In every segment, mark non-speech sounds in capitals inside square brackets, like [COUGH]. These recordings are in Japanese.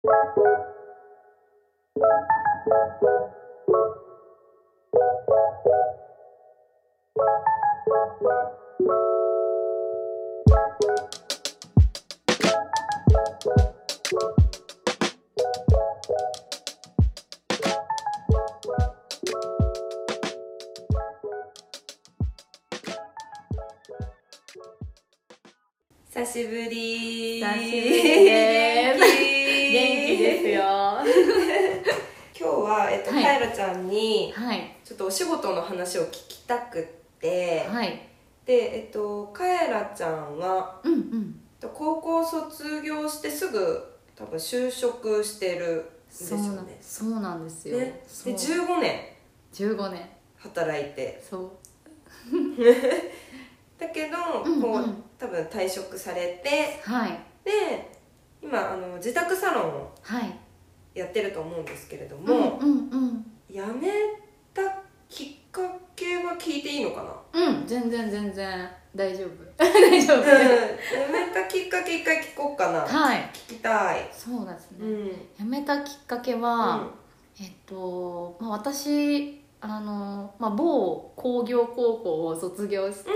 久しぶり久しぶりです。元気ですよ。は [LAUGHS] 今日は、えっとはい。カエラちゃんにい。ちょっとお仕事の話を聞きたくって、はい。でえっとカエラちゃんはうんうん。えっと高校卒業してすぐ多分就職してるんですよそうなんねそうなんですよ、で15年。15年。働いて。そう。[LAUGHS] だけど、うんうん。こう多分退職されてはい。で今あの自宅サロンをはい。やってると思うんですけれどうんも、うんうん。辞めたきっかけは聞いていいのかな？うん全然全然。大丈夫。[LAUGHS] 大丈夫。うん、辞めたきっかけ一回聞こうかな。はい。聞きたい。そうですね、うん。辞めたきっかけは、えっと、まあ、私あの、まあ、某工業高校を卒業して、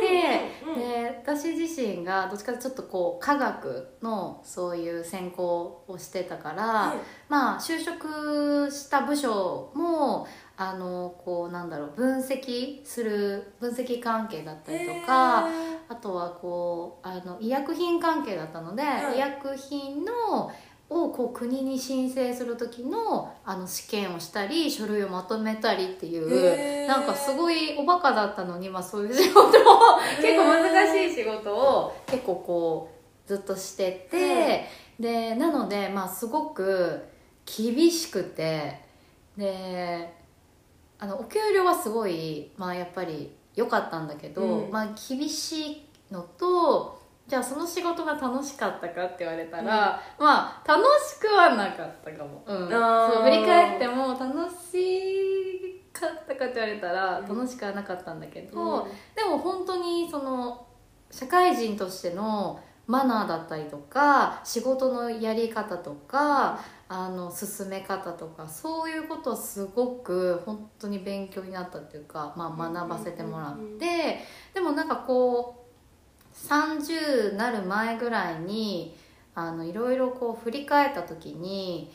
うんうんうん。で私自身がどっちかというとちょっとこう科学のそういう専攻をしてたから、まあ就職した部署もあのこうなんだろう分析する分析関係だったりとか、あとはこうあの医薬品関係だったので、はい。医薬品のをこう国に申請する時のあの試験をしたり書類をまとめたりっていうなんかすごいおバカだったのに、まあ、そういう仕事を結構難しい仕事を結構こうずっとしてて、でなのでまあすごく厳しくてであのお給料はすごい、まあ、やっぱり良かったんだけど、うん。まあ、厳しいのとじゃあその仕事が楽しかったかって言われたら、まあ楽しくはなかったかも、うん、そう振り返っても楽しかったかって言われたらうん。楽しくはなかったんだけど、うん。でも本当にその社会人としてのマナーだったりとか仕事のやり方とかあの進め方とかそういうことをすごく本当に勉強になったっていうか、まあ、学ばせてもらってでもなんかこう30なる前ぐらいにあのいろいろこう振り返った時に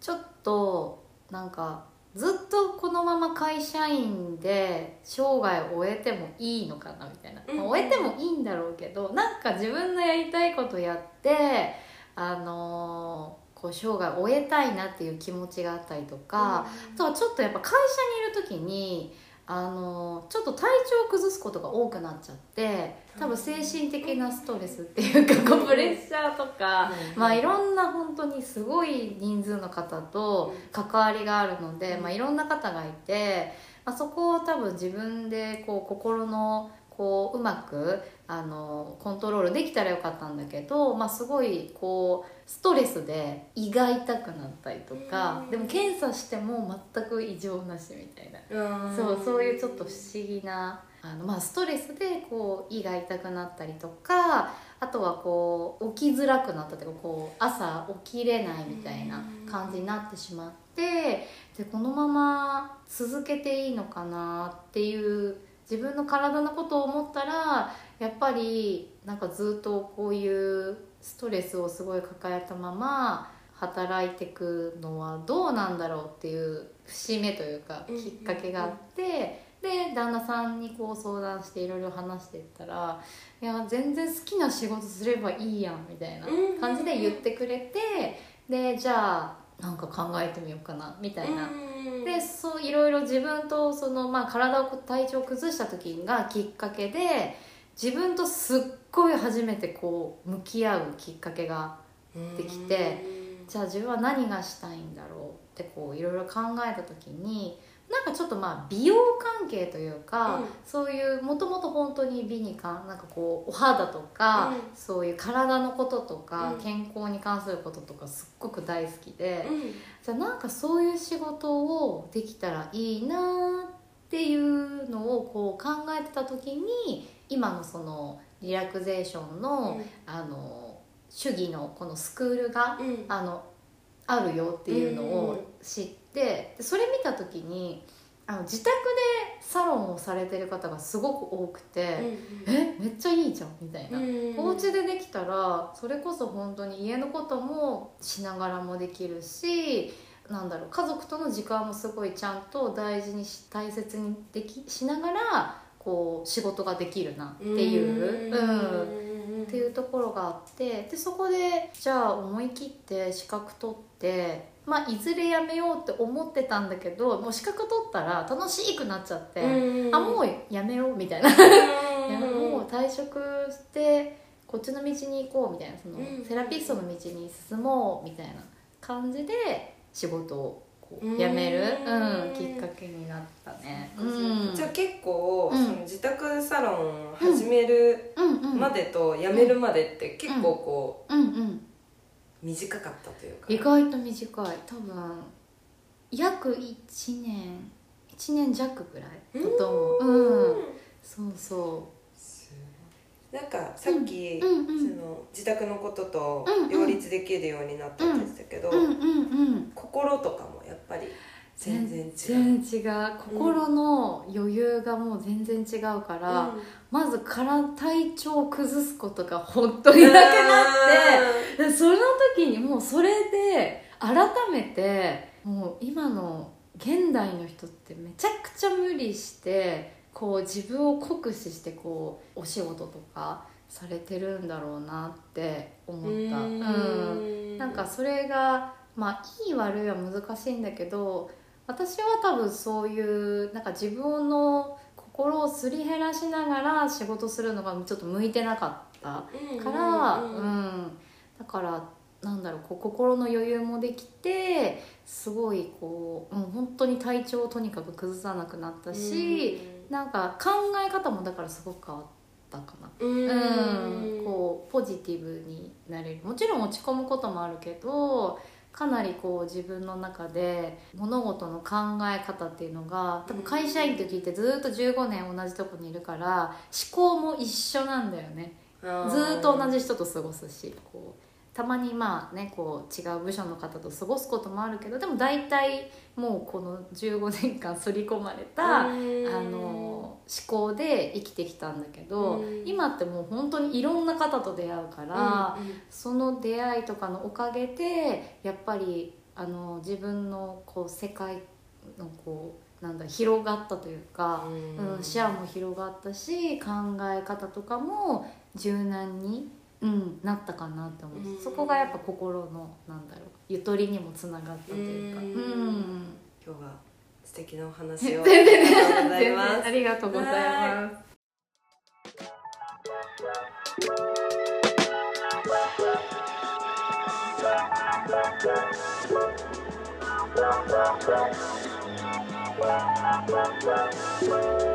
ちょっとなんかずっとこのまま会社員で生涯を終えてもいいのかなみたいな、終えてもいいんだろうけどなんか自分のやりたいことやってあのーこう生涯を終えたいなっていう気持ちがあったりとか、あとはちょっとやっぱ会社にいる時にあのちょっと体調を崩すことが多くなっちゃって多分精神的なストレスっていうかこうプレッシャーとか、まあいろんな本当にすごい人数の方と関わりがあるので、うん。まあ、いろんな方がいて、まあ、そこを多分自分でこう心のこううまくあのコントロールできたらよかったんだけど、まあ、すごいこうストレスで胃が痛くなったりとか、うん。でも検査しても全く異常なしみたいな。うん。そうそういうちょっと不思議なあの、まあ、ストレスでこう胃が痛くなったりとかあとはこう起きづらくなったというかこう朝起きれないみたいな感じになってしまってでこのまま続けていいのかなっていう自分の体のことを思ったらやっぱりなんかずっとこういうストレスをすごい抱えたまま働いていくのはどうなんだろうっていう節目というかうんきっかけがあって、で旦那さんにこう相談していろいろ話していったら「いや全然好きな仕事すればいいやん」みたいな感じで言ってくれてでじゃあなんか考えてみようかなみたいな。でそういろいろ自分とその、まあ、体を体調を崩した時がきっかけで自分とすっごい初めてこう向き合うきっかけができてじゃあ自分は何がしたいんだろうってこういろいろ考えた時になんかちょっとまあ美容関係というか、うん。そういうもともと本当に美にかなんかこうお肌とか、うん。そういう体のこととか、うん。健康に関することとかすっごく大好きで、うん。じゃあなんかそういう仕事をできたらいいなっていうのをこう考えてた時に今のそのリラクゼーションの,、あの主義のこのスクールが、うん。あのあるよっていうのを知って、でそれ見た時にあの自宅でサロンをされてる方がすごく多くて、えめっちゃいいじゃんみたいな、お家でできたらそれこそ本当に家のこともしながらもできるしなんだろう家族との時間もすごいちゃんと大事にし大切にできしながらこう仕事ができるなっていう。うんっていうところがあってでそこでじゃあ思い切って資格取って、まあ、いずれやめようって思ってたんだけどもう資格取ったら楽しくなっちゃって、あもうやめようみたいな、もう退職してこっちの道に行こうみたいなそのうん。セラピストの道に進もうみたいな感じで仕事を辞める、うん。うん、きっかけになったね。じゃあ結構、うん。その自宅サロンを始めるうんうんまでと辞めるまでって結構こうんうん。う短かったというか、意外と短い。多分約1年。1年弱ぐらいだと思う。うん。そうそなんかさっき、ううんうん。その自宅のこととうんうん。両立できるようになったって言ってたけど、うんうんうん。心とかもやっぱり全然違う。心の余裕がもう全然違うから、まずから体調を崩すことが本当になくなってでその時にもうそれで改めてもう今の現代の人ってめちゃくちゃ無理してこう自分を酷使してこうお仕事とかされてるんだろうなって思った。うん。ん。なんかそれがまあいい悪いは難しいんだけど私は多分そういうなんか自分の心をすり減らしながら仕事するのがちょっと向いてなかったから、うんうんだからなんだろうこう心の余裕もできてすごいこう、うん、本当に体調をとにかく崩さなくなったし、なんか考え方もだからすごく変わったかな。うん。うん、こうポジティブになれる。もちろん落ち込むこともあるけどかなりこう自分の中で物事の考え方っていうのが多分会社員って聞いてずっと15年同じとこにいるから思考も一緒なんだよね。ずーっと同じ人と過ごすしこうたまにまあねこう違う部署の方と過ごすこともあるけどでも大体もうこの15年間刷り込まれた、あの思考で生きてきたんだけど、うん。今ってもう本当にいろんな方と出会うから、その出会いとかのおかげでやっぱりあの自分のこう世界のこうなんだ広がったというか、うん視野も広がったし考え方とかも柔軟に、うん、なったかなって思う、うん。そこがやっぱ心のなんだろうゆとりにもつながったというか。うん。うん。今日は素敵なお話を [LAUGHS] ありがとうござい全ます。然あ